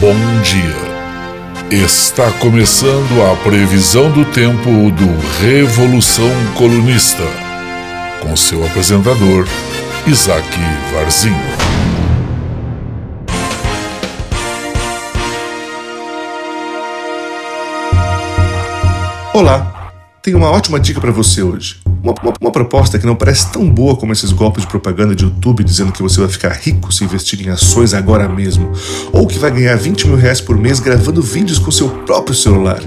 Bom dia. Está começando a previsão do tempo do Revolução Colunista, com seu apresentador, Isaac Varzinho. Olá, tenho uma ótima dica para você hoje. Uma, uma, uma, proposta que não parece tão boa como esses golpes de propaganda de YouTube dizendo que você vai ficar rico se investir em ações agora mesmo, ou que vai ganhar 20 mil reais por mês gravando vídeos com seu próprio celular.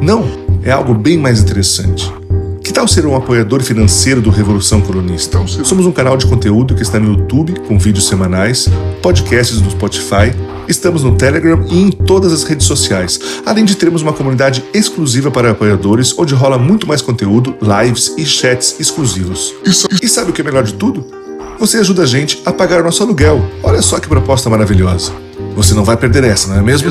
Não, é algo bem mais interessante. Que tal ser um apoiador financeiro do Revolução Colunista? Somos um canal de conteúdo que está no YouTube, com vídeos semanais, podcasts no Spotify, estamos no Telegram e em todas as redes sociais, além de termos uma comunidade exclusiva para apoiadores, onde rola muito mais conteúdo, lives e chats exclusivos. E sabe o que é melhor de tudo? Você ajuda a gente a pagar o nosso aluguel. Olha só que proposta maravilhosa. Você não vai perder essa, não é mesmo?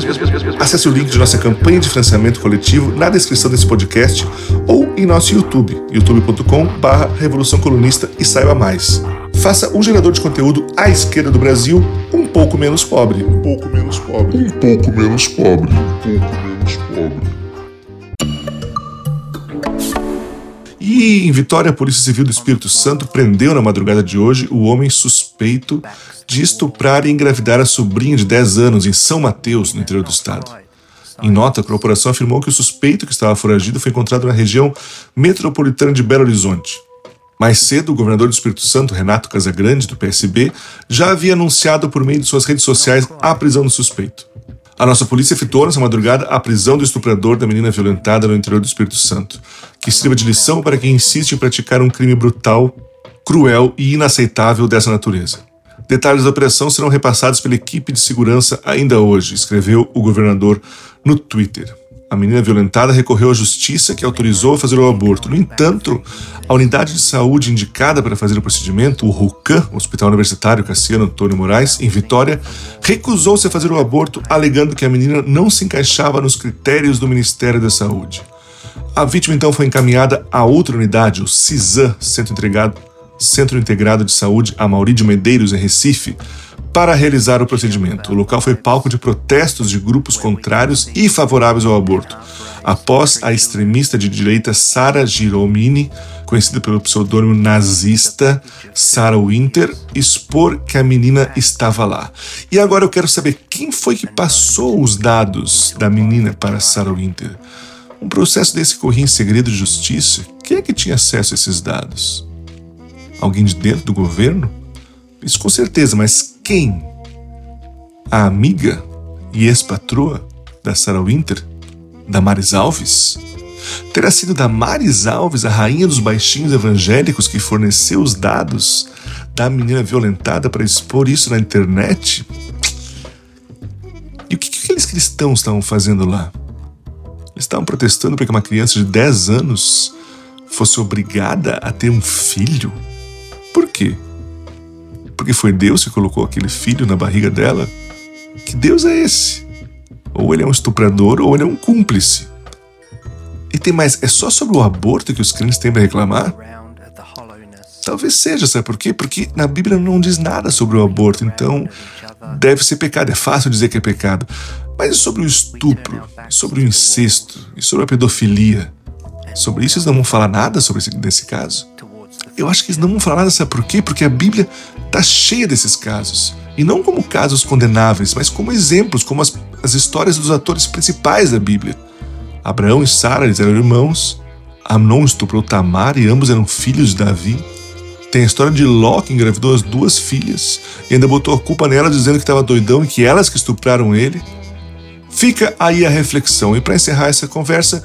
Acesse o link de nossa campanha de financiamento coletivo na descrição desse podcast ou em nosso YouTube, youtube.com/barra Revolução Colunista e saiba mais. Faça um gerador de conteúdo à esquerda do Brasil um pouco menos pobre. Um pouco menos pobre. Um pouco menos pobre. Um pouco menos pobre. E em Vitória, a Polícia Civil do Espírito Santo prendeu na madrugada de hoje o homem suspeito de estuprar e engravidar a sobrinha de 10 anos em São Mateus, no interior do estado. Em nota, a corporação afirmou que o suspeito que estava foragido foi encontrado na região metropolitana de Belo Horizonte. Mais cedo, o governador do Espírito Santo, Renato Casagrande, do PSB, já havia anunciado por meio de suas redes sociais a prisão do suspeito. A nossa polícia efetuou nessa madrugada a prisão do estuprador da menina violentada no interior do Espírito Santo, que sirva de lição para quem insiste em praticar um crime brutal, cruel e inaceitável dessa natureza. Detalhes da operação serão repassados pela equipe de segurança ainda hoje, escreveu o governador no Twitter. A menina violentada recorreu à justiça que autorizou a fazer o aborto. No entanto, a unidade de saúde indicada para fazer o procedimento, o RUCAM, Hospital Universitário Cassiano Antônio Moraes, em Vitória, recusou-se a fazer o aborto, alegando que a menina não se encaixava nos critérios do Ministério da Saúde. A vítima então foi encaminhada a outra unidade, o CISAM, Centro, Integrado, Centro Integrado de Saúde Amauri de Medeiros, em Recife, para realizar o procedimento. O local foi palco de protestos de grupos contrários e favoráveis ao aborto, após a extremista de direita Sara Giromini, conhecida pelo pseudônimo nazista Sarah Winter, expor que a menina estava lá. E agora eu quero saber quem foi que passou os dados da menina para Sarah Winter. Um processo desse corria em segredo de justiça. Quem é que tinha acesso a esses dados? Alguém de dentro do governo? Isso com certeza, mas quem? A amiga e ex-patroa da Sarah Winter? Da Maris Alves? Terá sido da Maris Alves, a rainha dos baixinhos evangélicos, que forneceu os dados da menina violentada para expor isso na internet? E o que, que aqueles cristãos estavam fazendo lá? Eles estavam protestando para que uma criança de 10 anos fosse obrigada a ter um filho? Por quê? Porque foi Deus que colocou aquele filho na barriga dela? Que Deus é esse? Ou ele é um estuprador ou ele é um cúmplice. E tem mais, é só sobre o aborto que os crentes têm para reclamar? Talvez seja, sabe por quê? Porque na Bíblia não diz nada sobre o aborto, então deve ser pecado. É fácil dizer que é pecado. Mas e sobre o estupro, sobre o incesto, e sobre a pedofilia? Sobre isso eles não vão falar nada sobre esse, nesse caso? Eu acho que eles não vão falar nada, sabe por quê? Porque a Bíblia está cheia desses casos. E não como casos condenáveis, mas como exemplos, como as, as histórias dos atores principais da Bíblia. Abraão e Sara eles eram irmãos. Amnon estuprou Tamar e ambos eram filhos de Davi. Tem a história de Ló, que engravidou as duas filhas e ainda botou a culpa nela, dizendo que estava doidão e que elas que estupraram ele. Fica aí a reflexão. E para encerrar essa conversa,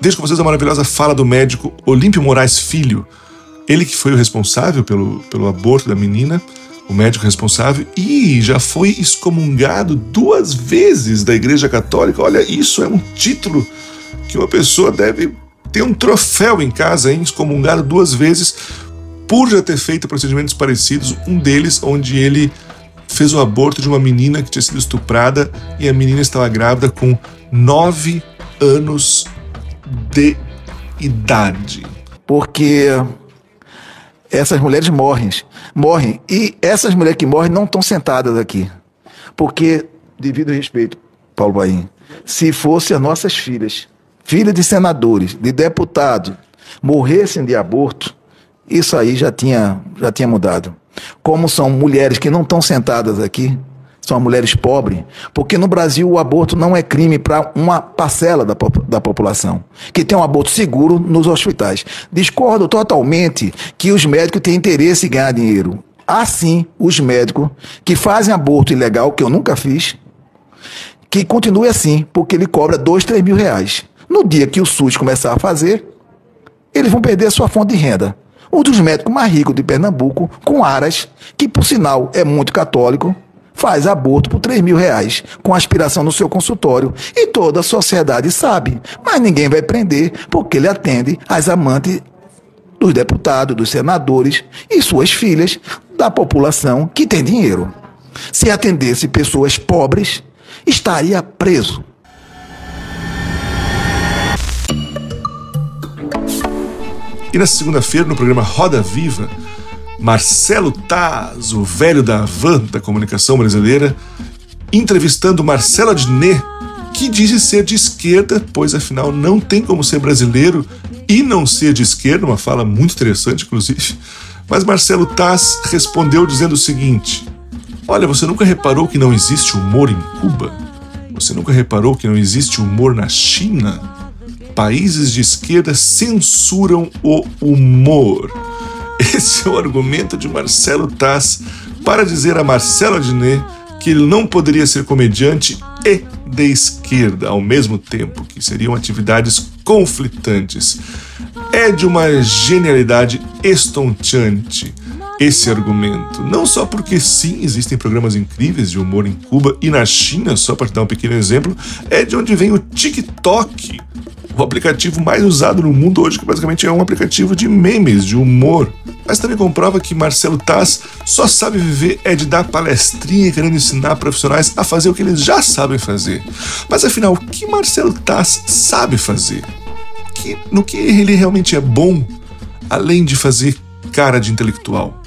deixo com vocês a maravilhosa fala do médico Olímpio Moraes Filho, ele que foi o responsável pelo, pelo aborto da menina, o médico responsável, e já foi excomungado duas vezes da Igreja Católica. Olha, isso é um título que uma pessoa deve ter um troféu em casa, hein? Excomungado duas vezes por já ter feito procedimentos parecidos. Um deles, onde ele fez o aborto de uma menina que tinha sido estuprada e a menina estava grávida com nove anos de idade. Porque essas mulheres morrem, morrem. E essas mulheres que morrem não estão sentadas aqui. Porque, devido ao respeito Paulo Baim, se fosse as nossas filhas, filhas de senadores, de deputados, morressem de aborto, isso aí já tinha, já tinha mudado. Como são mulheres que não estão sentadas aqui, são mulheres pobres, porque no Brasil o aborto não é crime para uma parcela da, da população, que tem um aborto seguro nos hospitais. Discordo totalmente que os médicos têm interesse em ganhar dinheiro. Assim, os médicos que fazem aborto ilegal, que eu nunca fiz, que continue assim, porque ele cobra dois, três mil reais. No dia que o SUS começar a fazer, eles vão perder a sua fonte de renda. Um dos médicos mais ricos de Pernambuco, com Aras, que por sinal é muito católico, faz aborto por 3 mil reais, com aspiração no seu consultório. E toda a sociedade sabe, mas ninguém vai prender, porque ele atende as amantes dos deputados, dos senadores e suas filhas da população que tem dinheiro. Se atendesse pessoas pobres, estaria preso. E na segunda-feira, no programa Roda Viva, Marcelo Taz, o velho da van da comunicação brasileira, entrevistando Marcelo Adnet, que diz ser de esquerda, pois afinal não tem como ser brasileiro e não ser de esquerda, uma fala muito interessante, inclusive. Mas Marcelo Taz respondeu dizendo o seguinte: Olha, você nunca reparou que não existe humor em Cuba? Você nunca reparou que não existe humor na China? Países de esquerda censuram o humor. Esse é o argumento de Marcelo Tass para dizer a Marcelo Adnet que ele não poderia ser comediante e de esquerda ao mesmo tempo, que seriam atividades conflitantes. É de uma genialidade estonteante esse argumento. Não só porque sim, existem programas incríveis de humor em Cuba e na China, só para dar um pequeno exemplo, é de onde vem o TikTok, o aplicativo mais usado no mundo hoje, que basicamente é um aplicativo de memes, de humor. Mas também comprova que Marcelo Taz só sabe viver é de dar palestrinha querendo ensinar profissionais a fazer o que eles já sabem fazer. Mas afinal, o que Marcelo Taz sabe fazer? Que, no que ele realmente é bom, além de fazer cara de intelectual?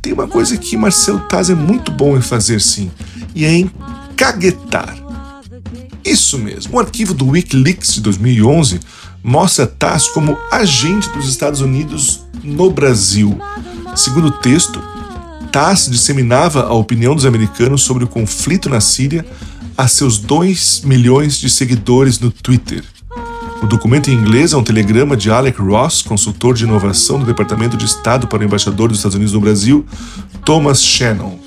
Tem uma coisa que Marcelo Taz é muito bom em fazer sim, e é em caguetar. Isso mesmo. O arquivo do Wikileaks de 2011 mostra Tass como agente dos Estados Unidos no Brasil. Segundo o texto, Tass disseminava a opinião dos americanos sobre o conflito na Síria a seus 2 milhões de seguidores no Twitter. O documento em inglês é um telegrama de Alec Ross, consultor de inovação do Departamento de Estado para o embaixador dos Estados Unidos no Brasil, Thomas Shannon.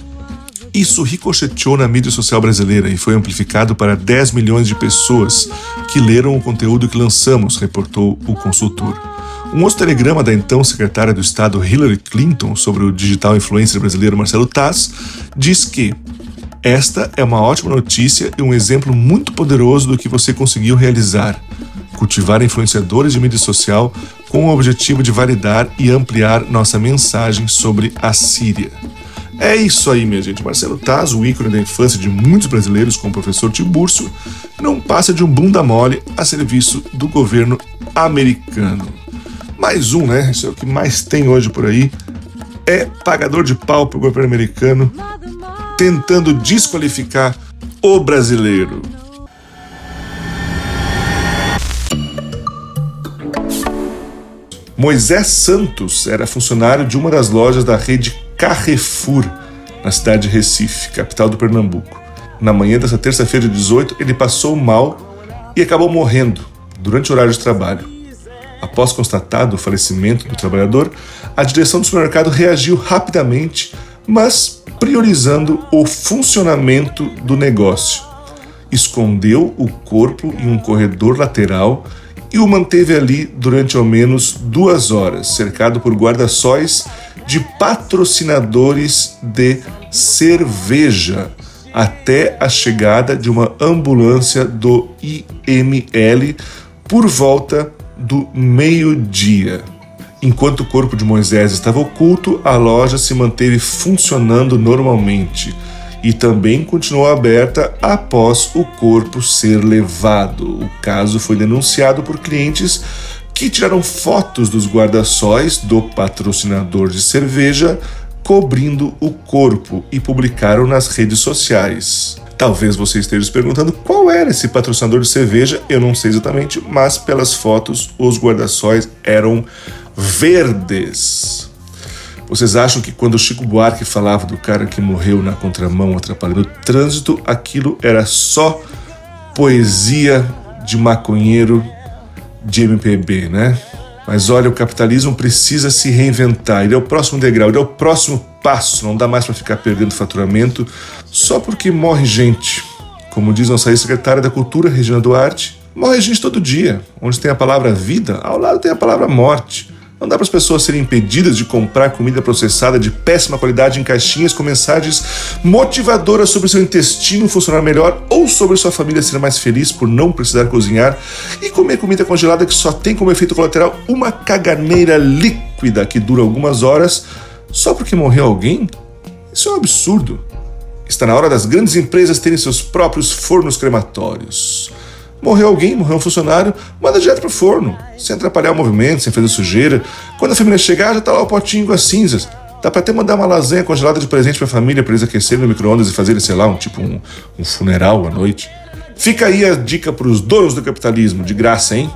Isso ricocheteou na mídia social brasileira e foi amplificado para 10 milhões de pessoas que leram o conteúdo que lançamos, reportou o consultor. Um outro telegrama da então secretária do Estado Hillary Clinton sobre o digital influencer brasileiro Marcelo Tass diz que esta é uma ótima notícia e um exemplo muito poderoso do que você conseguiu realizar. Cultivar influenciadores de mídia social com o objetivo de validar e ampliar nossa mensagem sobre a Síria. É isso aí, minha gente. Marcelo Taz, o ícone da infância de muitos brasileiros com o professor Tiburcio, não passa de um bunda mole a serviço do governo americano. Mais um, né? Isso é o que mais tem hoje por aí. É pagador de pau para o governo americano, tentando desqualificar o brasileiro. Moisés Santos era funcionário de uma das lojas da rede Carrefour, na cidade de Recife, capital do Pernambuco. Na manhã dessa terça-feira, 18, ele passou mal e acabou morrendo durante o horário de trabalho. Após constatado o falecimento do trabalhador, a direção do supermercado reagiu rapidamente, mas priorizando o funcionamento do negócio. Escondeu o corpo em um corredor lateral e o manteve ali durante ao menos duas horas, cercado por guarda-sóis de patrocinadores de cerveja até a chegada de uma ambulância do IML por volta do meio-dia. Enquanto o corpo de Moisés estava oculto, a loja se manteve funcionando normalmente e também continuou aberta após o corpo ser levado. O caso foi denunciado por clientes que tiraram fotos dos guarda-sóis do patrocinador de cerveja cobrindo o corpo e publicaram nas redes sociais. Talvez você esteja se perguntando qual era esse patrocinador de cerveja, eu não sei exatamente, mas pelas fotos os guarda-sóis eram verdes. Vocês acham que quando Chico Buarque falava do cara que morreu na contramão atrapalhando o trânsito, aquilo era só poesia de maconheiro de MPB, né? Mas olha, o capitalismo precisa se reinventar. Ele é o próximo degrau, ele é o próximo passo. Não dá mais para ficar perdendo faturamento só porque morre gente. Como diz nossa ex-secretária da Cultura, Regina Duarte, morre gente todo dia. Onde tem a palavra vida, ao lado tem a palavra morte. Não dá para as pessoas serem impedidas de comprar comida processada de péssima qualidade em caixinhas com mensagens motivadoras sobre seu intestino funcionar melhor ou sobre sua família ser mais feliz por não precisar cozinhar e comer comida congelada que só tem como efeito colateral uma caganeira líquida que dura algumas horas só porque morreu alguém? Isso é um absurdo. Está na hora das grandes empresas terem seus próprios fornos crematórios. Morreu alguém, morreu um funcionário, manda direto pro forno, sem atrapalhar o movimento, sem fazer sujeira. Quando a família chegar, já tá lá o potinho com as cinzas. Dá pra até mandar uma lasanha congelada de presente pra família pra eles aquecerem no micro-ondas e fazerem, sei lá, um tipo um, um funeral à noite. Fica aí a dica pros donos do capitalismo, de graça, hein?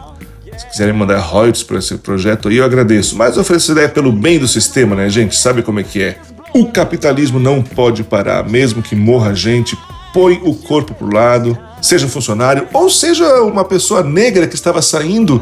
Se quiserem mandar royalties para esse projeto aí, eu agradeço. Mas oferecer ideia pelo bem do sistema, né, gente? Sabe como é que é? O capitalismo não pode parar, mesmo que morra gente, põe o corpo pro lado, seja funcionário ou seja uma pessoa negra que estava saindo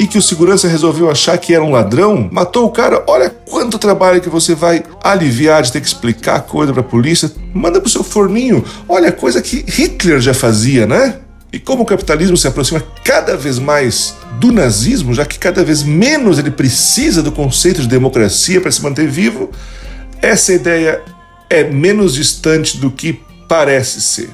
e que o segurança resolveu achar que era um ladrão, matou o cara. Olha quanto trabalho que você vai aliviar de ter que explicar coisa para a polícia. Manda pro seu forninho. Olha, coisa que Hitler já fazia, né? E como o capitalismo se aproxima cada vez mais do nazismo, já que cada vez menos ele precisa do conceito de democracia para se manter vivo, essa ideia é menos distante do que parece ser.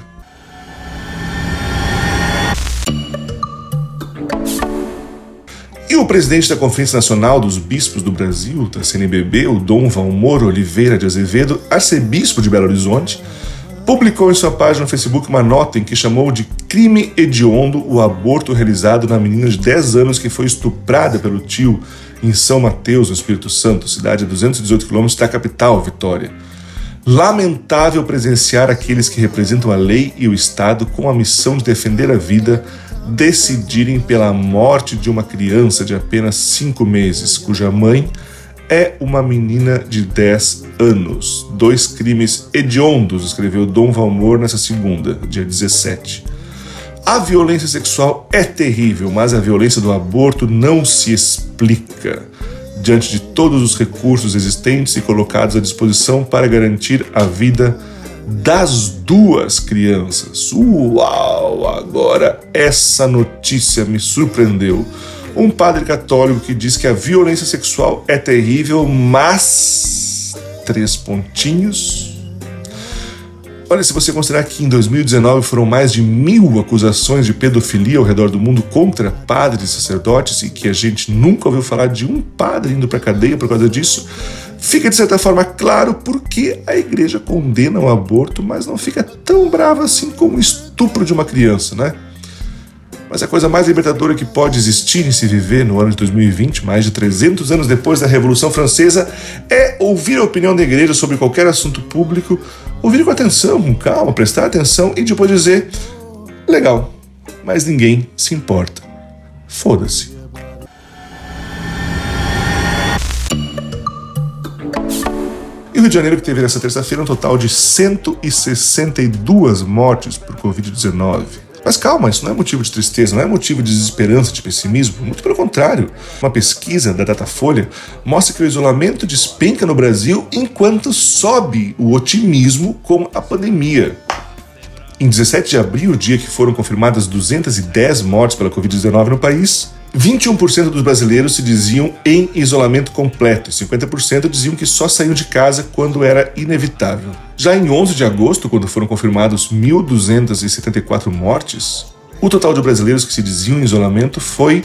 E o presidente da Conferência Nacional dos Bispos do Brasil, da CNBB, o Dom Valmor Oliveira de Azevedo, arcebispo de Belo Horizonte, publicou em sua página no Facebook uma nota em que chamou de crime hediondo o aborto realizado na menina de 10 anos que foi estuprada pelo tio em São Mateus, no Espírito Santo, cidade a 218 quilômetros da capital, Vitória. Lamentável presenciar aqueles que representam a lei e o Estado com a missão de defender a vida decidirem pela morte de uma criança de apenas 5 meses, cuja mãe é uma menina de 10 anos. Dois crimes hediondos, escreveu Dom Valmor nessa segunda, dia 17. A violência sexual é terrível, mas a violência do aborto não se explica diante de todos os recursos existentes e colocados à disposição para garantir a vida das duas crianças. Uau! Agora essa notícia me surpreendeu. Um padre católico que diz que a violência sexual é terrível, mas. Três pontinhos. Olha, se você considerar que em 2019 foram mais de mil acusações de pedofilia ao redor do mundo contra padres e sacerdotes e que a gente nunca ouviu falar de um padre indo para cadeia por causa disso, fica de certa forma claro porque a igreja condena o aborto, mas não fica tão brava assim como o estupro de uma criança, né? Mas a coisa mais libertadora que pode existir em se viver no ano de 2020, mais de 300 anos depois da Revolução Francesa, é ouvir a opinião da igreja sobre qualquer assunto público, ouvir com atenção, com calma, prestar atenção e depois dizer: legal, mas ninguém se importa. Foda-se. E o Rio de Janeiro, que teve nessa terça-feira um total de 162 mortes por Covid-19. Mas calma, isso não é motivo de tristeza, não é motivo de desesperança, de pessimismo. Muito pelo contrário. Uma pesquisa da Datafolha mostra que o isolamento despenca no Brasil enquanto sobe o otimismo com a pandemia. Em 17 de abril, dia que foram confirmadas 210 mortes pela Covid-19 no país, 21% dos brasileiros se diziam em isolamento completo e 50% diziam que só saíam de casa quando era inevitável. Já em 11 de agosto, quando foram confirmados 1.274 mortes, o total de brasileiros que se diziam em isolamento foi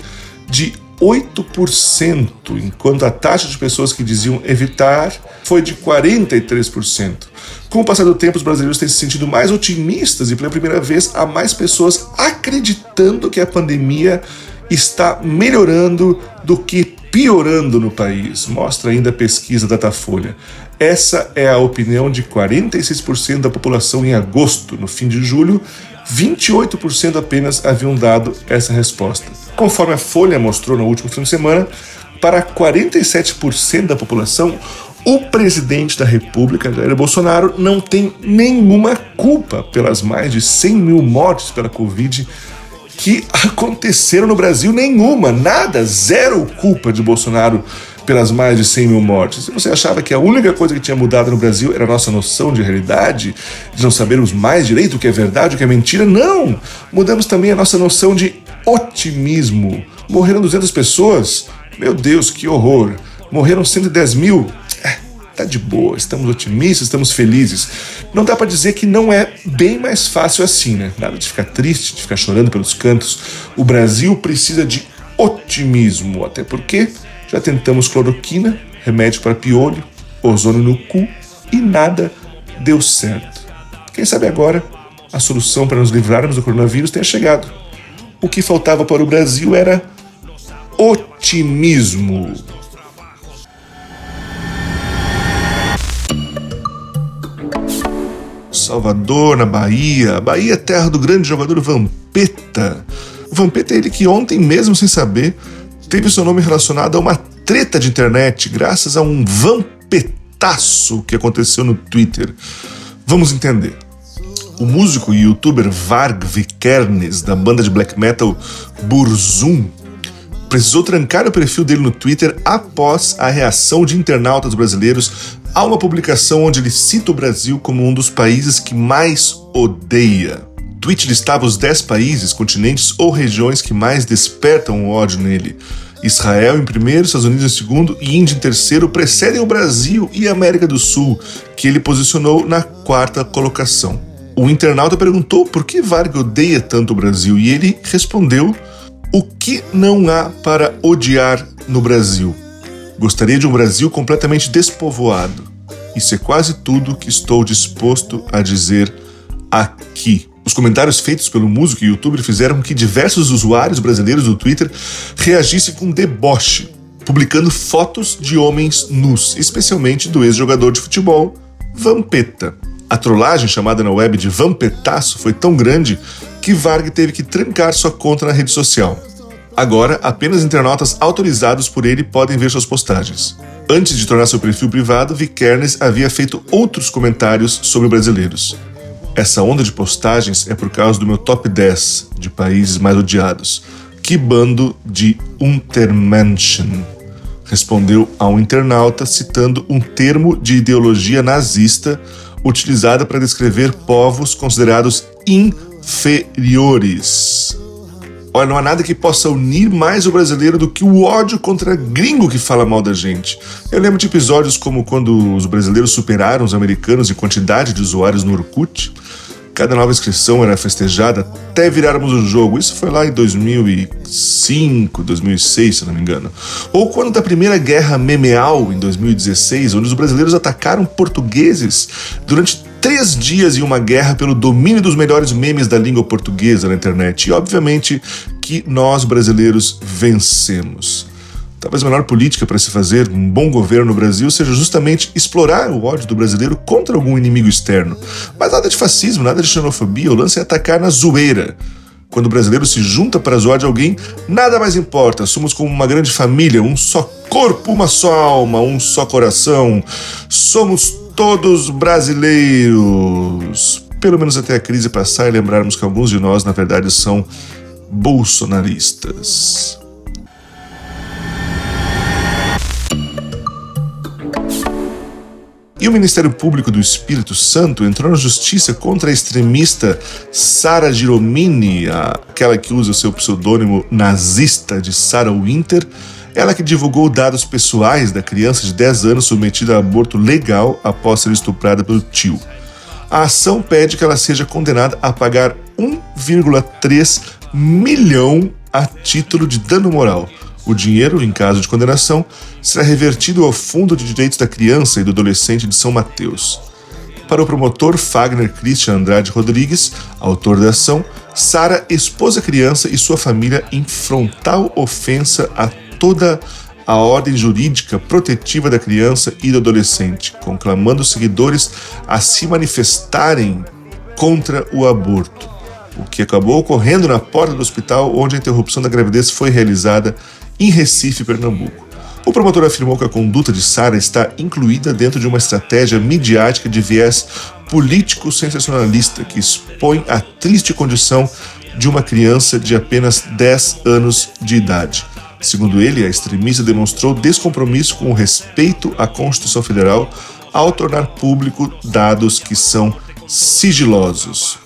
de 8%, enquanto a taxa de pessoas que diziam evitar foi de 43%. Com o passar do tempo, os brasileiros têm se sentido mais otimistas e, pela primeira vez, há mais pessoas acreditando que a pandemia está melhorando do que piorando no país, mostra ainda a pesquisa Datafolha. Essa é a opinião de 46% da população em agosto. No fim de julho, 28% apenas haviam dado essa resposta. Conforme a Folha mostrou no último fim de semana, para 47% da população, o presidente da República, Jair Bolsonaro, não tem nenhuma culpa pelas mais de 100 mil mortes pela Covid que aconteceram no Brasil. Nenhuma, nada, zero culpa de Bolsonaro pelas mais de 100 mil mortes. Se você achava que a única coisa que tinha mudado no Brasil era a nossa noção de realidade, de não sabermos mais direito o que é verdade, o que é mentira, não! Mudamos também a nossa noção de otimismo. Morreram 200 pessoas? Meu Deus, que horror! Morreram 110 mil? Tá de boa, estamos otimistas, estamos felizes. Não dá para dizer que não é bem mais fácil assim, né? Nada de ficar triste, de ficar chorando pelos cantos. O Brasil precisa de otimismo, até porque já tentamos cloroquina, remédio para piolho, ozônio no cu e nada deu certo. Quem sabe agora a solução para nos livrarmos do coronavírus tenha chegado. O que faltava para o Brasil era otimismo. Salvador, na Bahia. Bahia é terra do grande jogador Vampeta. O Vampeta é ele que ontem, mesmo sem saber, teve seu nome relacionado a uma treta de internet graças a um vampetaço que aconteceu no Twitter. Vamos entender. O músico e youtuber Varg Vikernes, da banda de black metal Burzum, precisou trancar o perfil dele no Twitter após a reação de internautas brasileiros a uma publicação onde ele cita o Brasil como um dos países que mais odeia. O tweet listava os 10 países, continentes ou regiões que mais despertam o ódio nele. Israel em primeiro, Estados Unidos em segundo e Índia em terceiro precedem o Brasil e a América do Sul, que ele posicionou na quarta colocação. O internauta perguntou por que Vargas odeia tanto o Brasil e ele respondeu: O que não há para odiar no Brasil? Gostaria de um Brasil completamente despovoado. Isso é quase tudo que estou disposto a dizer aqui. Os comentários feitos pelo músico e youtuber fizeram que diversos usuários brasileiros do Twitter reagissem com deboche, publicando fotos de homens nus, especialmente do ex-jogador de futebol Vampeta. A trollagem chamada na web de Vampetaço foi tão grande que Varg teve que trancar sua conta na rede social. Agora, apenas internautas autorizados por ele podem ver suas postagens. Antes de tornar seu perfil privado, Vikernes havia feito outros comentários sobre brasileiros. Essa onda de postagens é por causa do meu top 10 de países mais odiados. Que bando de Untermenschen! Respondeu a um internauta citando um termo de ideologia nazista utilizada para descrever povos considerados inferiores. Olha, não há nada que possa unir mais o brasileiro do que o ódio contra gringo que fala mal da gente. Eu lembro de episódios como quando os brasileiros superaram os americanos em quantidade de usuários no Orkut. Cada nova inscrição era festejada até virarmos o jogo. Isso foi lá em 2005, 2006, se não me engano. Ou quando da primeira guerra memeal, em 2016, onde os brasileiros atacaram portugueses durante três dias em uma guerra pelo domínio dos melhores memes da língua portuguesa na internet. E obviamente que nós brasileiros vencemos. Talvez a melhor política para se fazer um bom governo no Brasil seja justamente explorar o ódio do brasileiro contra algum inimigo externo. Mas nada de fascismo, nada de xenofobia, o lance é atacar na zoeira. Quando o brasileiro se junta para zoar de alguém, nada mais importa. Somos como uma grande família, um só corpo, uma só alma, um só coração. Somos todos brasileiros. Pelo menos até a crise passar e lembrarmos que alguns de nós, na verdade, são bolsonaristas. E o Ministério Público do Espírito Santo entrou na justiça contra a extremista Sara Giromini, aquela que usa o seu pseudônimo nazista de Sarah Winter, ela que divulgou dados pessoais da criança de 10 anos submetida a aborto legal após ser estuprada pelo tio. A ação pede que ela seja condenada a pagar 1,3 milhão a título de dano moral o dinheiro, em caso de condenação, será revertido ao Fundo de Direitos da Criança e do Adolescente de São Mateus. Para o promotor Fagner Christian Andrade Rodrigues, autor da ação, Sara expôs a criança e sua família em frontal ofensa a toda a ordem jurídica protetiva da criança e do adolescente, conclamando os seguidores a se manifestarem contra o aborto, o que acabou ocorrendo na porta do hospital onde a interrupção da gravidez foi realizada em Recife, Pernambuco. O promotor afirmou que a conduta de Sara está incluída dentro de uma estratégia midiática de viés político sensacionalista que expõe a triste condição de uma criança de apenas 10 anos de idade. Segundo ele, a extremista demonstrou descompromisso com o respeito à Constituição Federal ao tornar público dados que são sigilosos.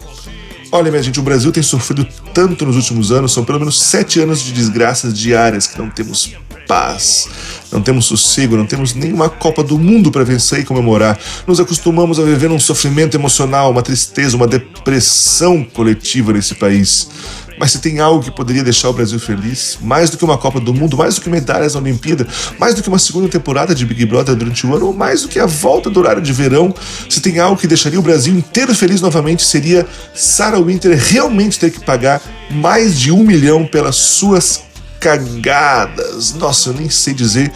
Olha, minha gente, o Brasil tem sofrido tanto nos últimos anos, são pelo menos sete anos de desgraças diárias que não temos paz, não temos sossego, não temos nenhuma Copa do Mundo para vencer e comemorar. Nos acostumamos a viver um sofrimento emocional, uma tristeza, uma depressão coletiva nesse país. Mas se tem algo que poderia deixar o Brasil feliz, mais do que uma Copa do Mundo, mais do que medalhas na Olimpíada, mais do que uma segunda temporada de Big Brother durante o ano, ou mais do que a volta do horário de verão, se tem algo que deixaria o Brasil inteiro feliz novamente, seria Sarah Winter realmente ter que pagar mais de um milhão pelas suas cagadas. Nossa, eu nem sei dizer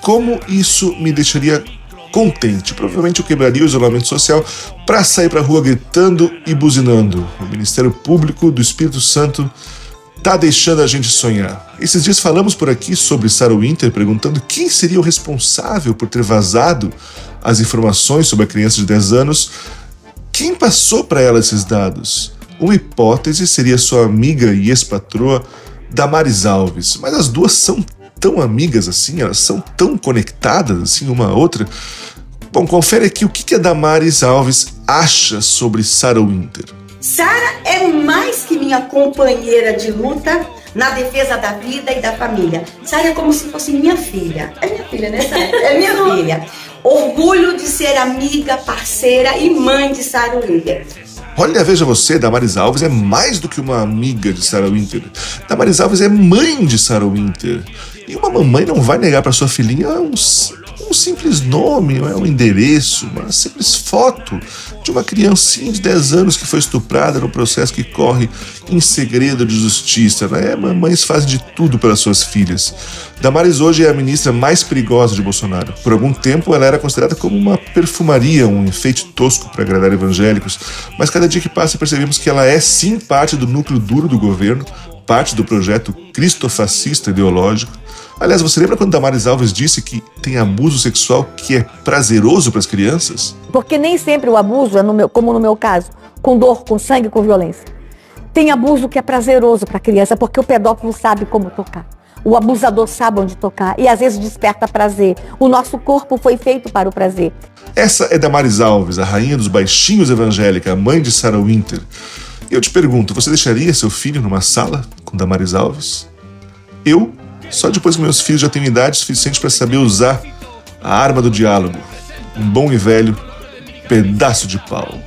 como isso me deixaria contente. Provavelmente eu quebraria o isolamento social para sair para a rua gritando e buzinando. O Ministério Público do Espírito Santo tá deixando a gente sonhar. Esses dias falamos por aqui sobre Sarah Winter perguntando quem seria o responsável por ter vazado as informações sobre a criança de 10 anos. Quem passou para ela esses dados? Uma hipótese seria sua amiga e ex-patroa Damares Alves, mas as duas são tão amigas assim, elas são tão conectadas assim uma a outra. Bom, confere aqui o que a Damares Alves acha sobre Sarah Winter. Sara é mais que minha companheira de luta na defesa da vida e da família. Sara é como se fosse minha filha. É minha filha, né, Sara? É minha filha. Orgulho de ser amiga, parceira e mãe de Sara Winter. Olha, veja você, Damaris Alves é mais do que uma amiga de Sarah Winter. Damaris Alves é mãe de Sarah Winter. E uma mamãe não vai negar para sua filhinha uns um simples nome, é um endereço, uma simples foto de uma criancinha de 10 anos que foi estuprada no processo que corre em segredo de justiça. Né? Mamães fazem de tudo pelas suas filhas. Damares hoje é a ministra mais perigosa de Bolsonaro. Por algum tempo ela era considerada como uma perfumaria, um enfeite tosco para agradar evangélicos, mas cada dia que passa percebemos que ela é sim parte do núcleo duro do governo, parte do projeto cristofascista ideológico Aliás, você lembra quando Damares Alves disse que tem abuso sexual que é prazeroso para as crianças? Porque nem sempre o abuso é, no meu, como no meu caso, com dor, com sangue, com violência. Tem abuso que é prazeroso para a criança, porque o pedófilo sabe como tocar. O abusador sabe onde tocar e às vezes desperta prazer. O nosso corpo foi feito para o prazer. Essa é Damares Alves, a rainha dos baixinhos evangélica, a mãe de Sarah Winter. Eu te pergunto, você deixaria seu filho numa sala com Damares Alves? Eu só depois que meus filhos já têm idade suficiente para saber usar a arma do diálogo, um bom e velho pedaço de pau.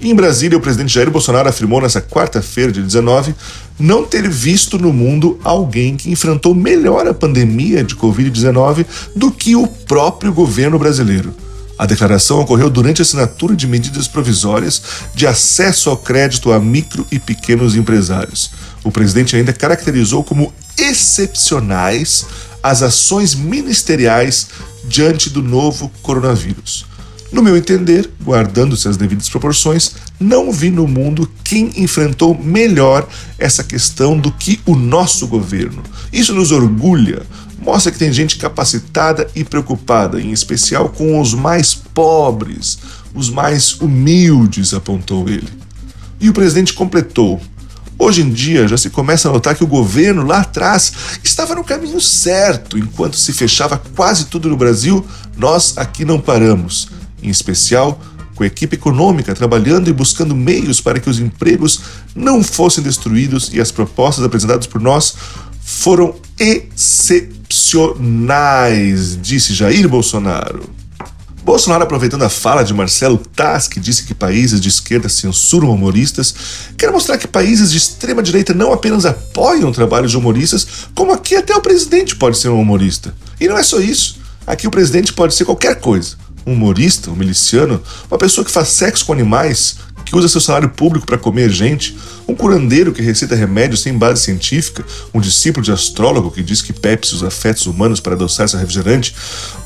Em Brasília, o presidente Jair Bolsonaro afirmou nessa quarta-feira, de 19, não ter visto no mundo alguém que enfrentou melhor a pandemia de Covid-19 do que o próprio governo brasileiro. A declaração ocorreu durante a assinatura de medidas provisórias de acesso ao crédito a micro e pequenos empresários. O presidente ainda caracterizou como excepcionais as ações ministeriais diante do novo coronavírus. No meu entender, guardando-se as devidas proporções, não vi no mundo quem enfrentou melhor essa questão do que o nosso governo. Isso nos orgulha, mostra que tem gente capacitada e preocupada, em especial com os mais pobres, os mais humildes, apontou ele. E o presidente completou. Hoje em dia já se começa a notar que o governo lá atrás estava no caminho certo. Enquanto se fechava quase tudo no Brasil, nós aqui não paramos. Em especial com a equipe econômica trabalhando e buscando meios para que os empregos não fossem destruídos e as propostas apresentadas por nós foram excepcionais, disse Jair Bolsonaro. Bolsonaro, aproveitando a fala de Marcelo Taz, que disse que países de esquerda censuram humoristas, quer mostrar que países de extrema direita não apenas apoiam o trabalho de humoristas, como aqui até o presidente pode ser um humorista. E não é só isso. Aqui o presidente pode ser qualquer coisa. Um humorista, um miliciano, uma pessoa que faz sexo com animais, que usa seu salário público para comer gente, um curandeiro que receita remédios sem base científica, um discípulo de astrólogo que diz que Pepsi usa afetos humanos para adoçar seu refrigerante,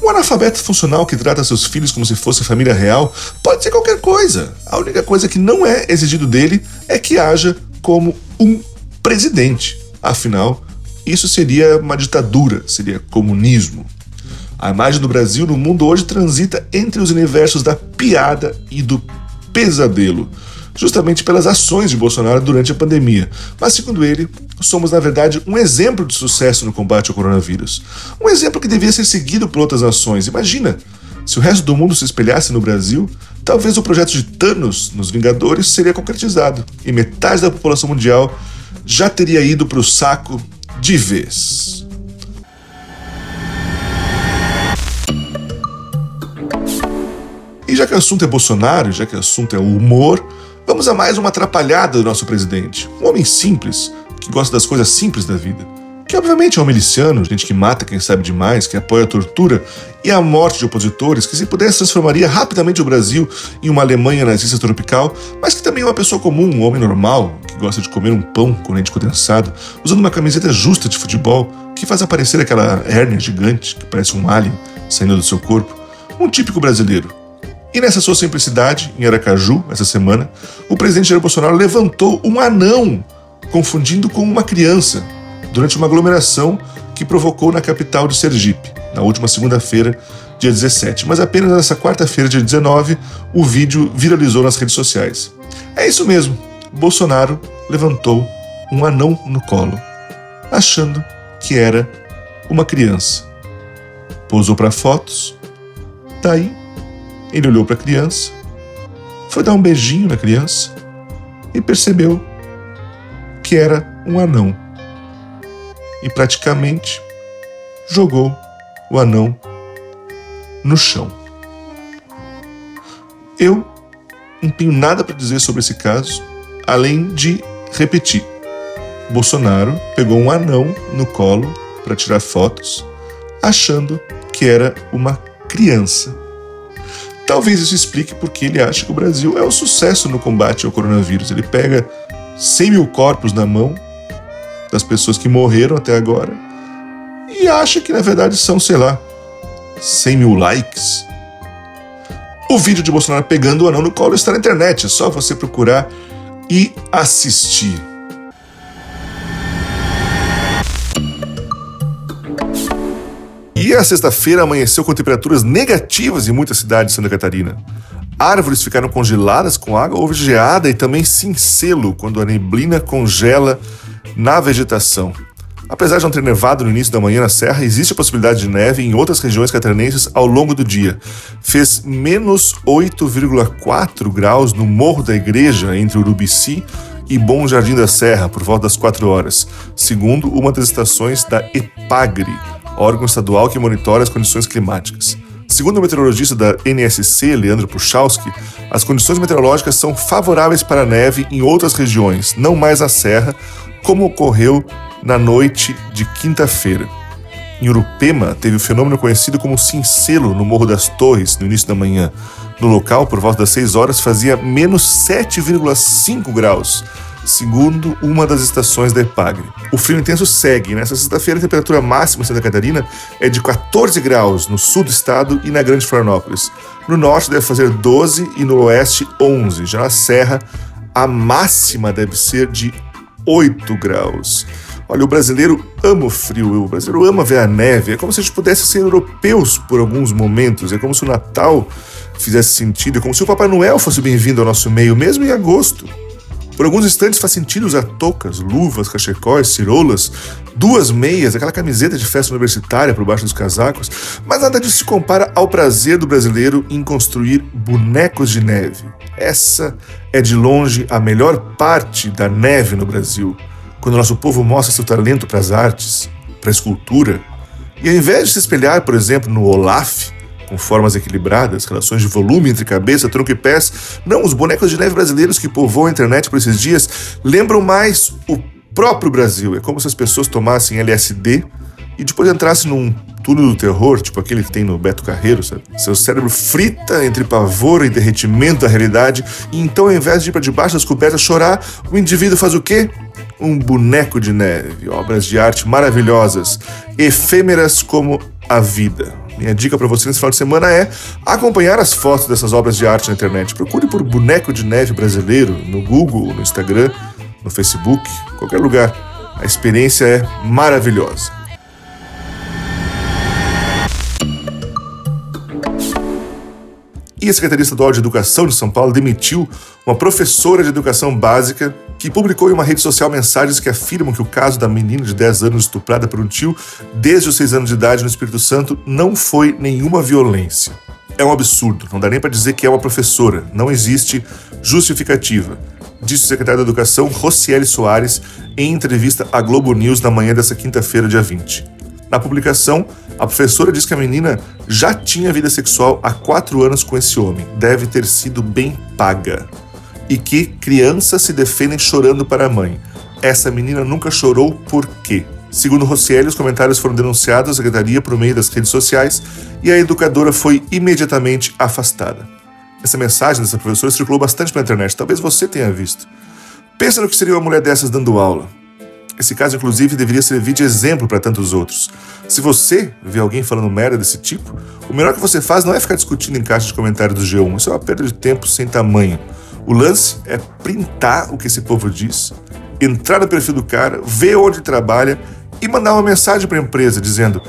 um analfabeto funcional que trata seus filhos como se fosse família real, pode ser qualquer coisa. A única coisa que não é exigido dele é que haja como um presidente. Afinal, isso seria uma ditadura, seria comunismo. A imagem do Brasil no mundo hoje transita entre os universos da piada e do pesadelo, justamente pelas ações de Bolsonaro durante a pandemia. Mas, segundo ele, somos, na verdade, um exemplo de sucesso no combate ao coronavírus. Um exemplo que devia ser seguido por outras nações. Imagina, se o resto do mundo se espelhasse no Brasil, talvez o projeto de Thanos nos Vingadores seria concretizado e metade da população mundial já teria ido para o saco de vez. E já que o assunto é Bolsonaro, já que o assunto é humor, vamos a mais uma atrapalhada do nosso presidente. Um homem simples, que gosta das coisas simples da vida. Que obviamente é um miliciano, gente que mata quem sabe demais, que apoia a tortura e a morte de opositores, que se pudesse transformaria rapidamente o Brasil em uma Alemanha nazista tropical, mas que também é uma pessoa comum, um homem normal, que gosta de comer um pão com leite condensado, usando uma camiseta justa de futebol, que faz aparecer aquela hérnia gigante que parece um alien saindo do seu corpo. Um típico brasileiro, e nessa sua simplicidade, em Aracaju, essa semana, o presidente Jair Bolsonaro levantou um anão, confundindo com uma criança, durante uma aglomeração que provocou na capital de Sergipe, na última segunda-feira, dia 17. Mas apenas nessa quarta-feira, dia 19, o vídeo viralizou nas redes sociais. É isso mesmo, Bolsonaro levantou um anão no colo, achando que era uma criança. Pousou para fotos, daí ele olhou para a criança, foi dar um beijinho na criança e percebeu que era um anão. E praticamente jogou o anão no chão. Eu não tenho nada para dizer sobre esse caso, além de repetir. Bolsonaro pegou um anão no colo para tirar fotos, achando que era uma criança. Talvez isso explique porque ele acha que o Brasil é um sucesso no combate ao coronavírus. Ele pega 100 mil corpos na mão das pessoas que morreram até agora e acha que na verdade são, sei lá, 100 mil likes. O vídeo de Bolsonaro pegando o anão no colo está na internet, é só você procurar e assistir. E a sexta-feira amanheceu com temperaturas negativas em muitas cidades de Santa Catarina. Árvores ficaram congeladas com água, houve geada e também cincelo quando a neblina congela na vegetação. Apesar de não ter nevado no início da manhã na serra, existe a possibilidade de neve em outras regiões catarinenses ao longo do dia. Fez menos 8,4 graus no Morro da Igreja, entre Urubici e Bom Jardim da Serra, por volta das 4 horas, segundo uma das estações da EPAGRE, órgão estadual que monitora as condições climáticas. Segundo o meteorologista da NSC, Leandro Puchalski, as condições meteorológicas são favoráveis para a neve em outras regiões, não mais na Serra, como ocorreu na noite de quinta-feira. Em Urupema, teve o fenômeno conhecido como cincelo no Morro das Torres, no início da manhã. No local, por volta das 6 horas, fazia menos 7,5 graus, segundo uma das estações da EPAGRE. O frio intenso segue. Nessa sexta-feira, a temperatura máxima em Santa Catarina é de 14 graus no sul do estado e na Grande Florianópolis. No norte deve fazer 12 e no oeste 11. Já na Serra, a máxima deve ser de 8 graus. Olha, o brasileiro ama o frio, o brasileiro ama ver a neve. É como se a gente pudesse ser europeus por alguns momentos. É como se o Natal fizesse sentido. É como se o Papai Noel fosse bem-vindo ao nosso meio, mesmo em agosto. Por alguns instantes faz sentido usar toucas, luvas, cachecóis, cirolas, duas meias, aquela camiseta de festa universitária por baixo dos casacos, mas nada disso se compara ao prazer do brasileiro em construir bonecos de neve. Essa é de longe a melhor parte da neve no Brasil, quando nosso povo mostra seu talento para as artes, para a escultura, e ao invés de se espelhar, por exemplo, no Olaf, com formas equilibradas, relações de volume entre cabeça, tronco e pés. Não, os bonecos de neve brasileiros que povoam a internet por esses dias lembram mais o próprio Brasil. É como se as pessoas tomassem LSD e depois entrassem num túnel do terror, tipo aquele que tem no Beto Carreiro, sabe? Seu cérebro frita entre pavor e derretimento da realidade, e então, ao invés de ir para debaixo das cobertas chorar, o indivíduo faz o quê? Um boneco de neve, obras de arte maravilhosas, efêmeras como a vida. Minha dica para você nesse final de semana é acompanhar as fotos dessas obras de arte na internet. Procure por boneco de neve brasileiro no Google, no Instagram, no Facebook, qualquer lugar. A experiência é maravilhosa. E a Secretaria Estadual de Educação de São Paulo demitiu uma professora de educação básica que publicou em uma rede social mensagens que afirmam que o caso da menina de 10 anos estuprada por um tio desde os 6 anos de idade no Espírito Santo não foi nenhuma violência. É um absurdo, não dá nem para dizer que é uma professora, não existe justificativa, disse o secretário da Educação Rocieli Soares em entrevista à Globo News na manhã dessa quinta-feira, dia 20. Na publicação, a professora diz que a menina já tinha vida sexual há quatro anos com esse homem, deve ter sido bem paga. E que crianças se defendem chorando para a mãe. Essa menina nunca chorou por quê? Segundo Rossielli, os comentários foram denunciados à secretaria por meio das redes sociais e a educadora foi imediatamente afastada. Essa mensagem dessa professora circulou bastante pela internet, talvez você tenha visto. Pensa no que seria uma mulher dessas dando aula. Esse caso, inclusive, deveria servir de exemplo para tantos outros. Se você vê alguém falando merda desse tipo, o melhor que você faz não é ficar discutindo em caixa de comentários do G1. Isso é uma perda de tempo sem tamanho. O lance é printar o que esse povo diz, entrar no perfil do cara, ver onde trabalha e mandar uma mensagem para a empresa dizendo: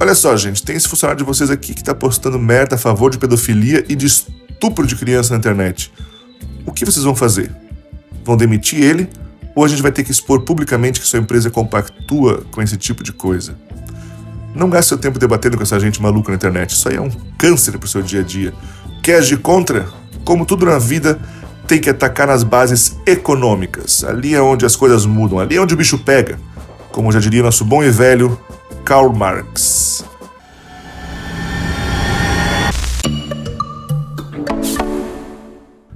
Olha só, gente, tem esse funcionário de vocês aqui que está postando merda a favor de pedofilia e de estupro de criança na internet. O que vocês vão fazer? Vão demitir ele ou a gente vai ter que expor publicamente que sua empresa compactua com esse tipo de coisa? Não gaste seu tempo debatendo com essa gente maluca na internet. Isso aí é um câncer pro seu dia a dia. Quer agir contra? Como tudo na vida, tem que atacar nas bases econômicas. Ali é onde as coisas mudam, ali é onde o bicho pega. Como já diria nosso bom e velho Karl Marx.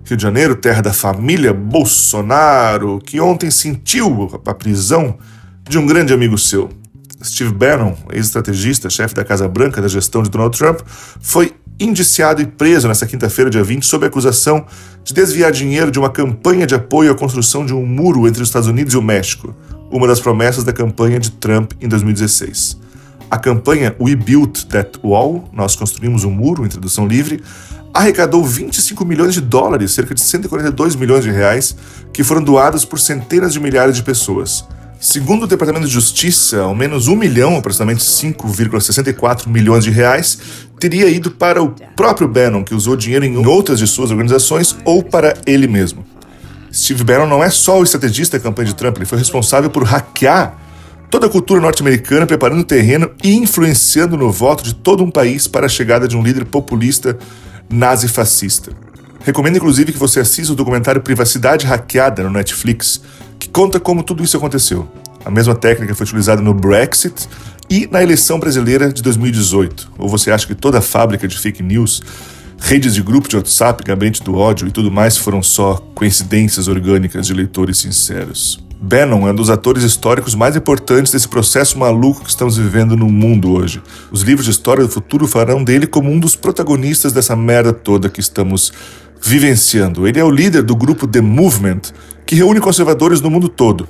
Rio de Janeiro, terra da família Bolsonaro, que ontem sentiu a prisão de um grande amigo seu. Steve Bannon, ex-estrategista, chefe da Casa Branca da gestão de Donald Trump, foi indiciado e preso nesta quinta-feira, dia 20, sob acusação de desviar dinheiro de uma campanha de apoio à construção de um muro entre os Estados Unidos e o México, uma das promessas da campanha de Trump em 2016. A campanha We Built That Wall, Nós Construímos um Muro, em tradução livre, arrecadou 25 milhões de dólares, cerca de 142 milhões de reais, que foram doados por centenas de milhares de pessoas. Segundo o Departamento de Justiça, ao menos um milhão, aproximadamente 5,64 milhões de reais, teria ido para o próprio Bannon, que usou dinheiro em outras de suas organizações, ou para ele mesmo. Steve Bannon não é só o estrategista da campanha de Trump, ele foi responsável por hackear toda a cultura norte-americana, preparando o terreno e influenciando no voto de todo um país para a chegada de um líder populista nazi-fascista. Recomendo inclusive que você assista o documentário Privacidade Hackeada no Netflix, que conta como tudo isso aconteceu. A mesma técnica foi utilizada no Brexit e na eleição brasileira de 2018. Ou você acha que toda a fábrica de fake news, redes de grupo de WhatsApp, gabinete do ódio e tudo mais foram só coincidências orgânicas de leitores sinceros? Bannon é um dos atores históricos mais importantes desse processo maluco que estamos vivendo no mundo hoje. Os livros de história do futuro farão dele como um dos protagonistas dessa merda toda que estamos vivenciando. Ele é o líder do grupo The Movement, que reúne conservadores no mundo todo.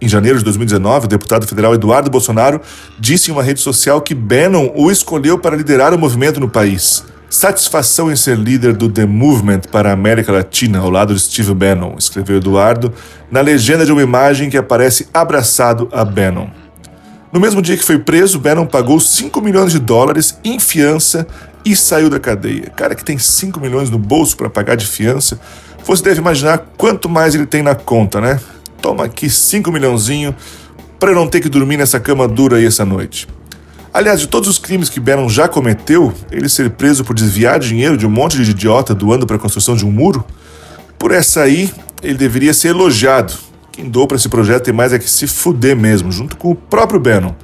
Em janeiro de 2019, o deputado federal Eduardo Bolsonaro disse em uma rede social que Bannon o escolheu para liderar o movimento no país. Satisfação em ser líder do The Movement para a América Latina, ao lado de Steve Bannon, escreveu Eduardo, na legenda de uma imagem que aparece abraçado a Bannon. No mesmo dia que foi preso, Bannon pagou 5 milhões de dólares em fiança e saiu da cadeia. Cara que tem 5 milhões no bolso para pagar de fiança, você deve imaginar quanto mais ele tem na conta, né? Toma aqui 5 milhãozinho para eu não ter que dormir nessa cama dura aí essa noite. Aliás, de todos os crimes que Bannon já cometeu, ele ser preso por desviar dinheiro de um monte de idiota doando para a construção de um muro, por essa aí ele deveria ser elogiado. Quem doou para esse projeto tem mais é que se fuder mesmo, junto com o próprio Bannon.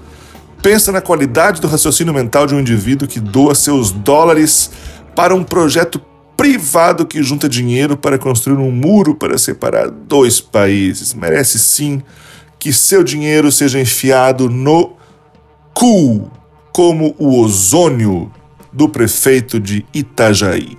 Pensa na qualidade do raciocínio mental de um indivíduo que doa seus dólares para um projeto privado que junta dinheiro para construir um muro para separar dois países. Merece sim que seu dinheiro seja enfiado no cu como o ozônio do prefeito de Itajaí.